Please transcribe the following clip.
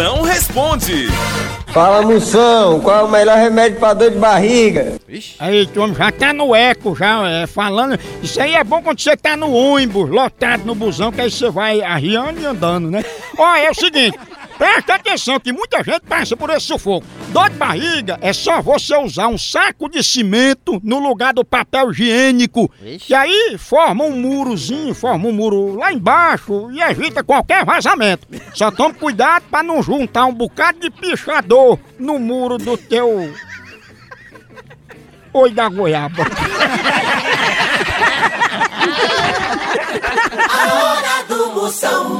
Moção responde. Fala Moção, qual é o melhor remédio pra dor de barriga? Aí, tu homem já tá no eco, já é, falando. Isso aí é bom quando você tá no ônibus, lotado no busão, que aí você vai arriando e andando, né? Ó, é o seguinte. Presta atenção que muita gente passa por esse sufoco. Dor de barriga é só você usar um saco de cimento no lugar do papel higiênico. E aí forma um murozinho, forma um muro lá embaixo e evita qualquer vazamento. Só tome cuidado para não juntar um bocado de pichador no muro do teu. Oi da goiaba. A hora do Moção.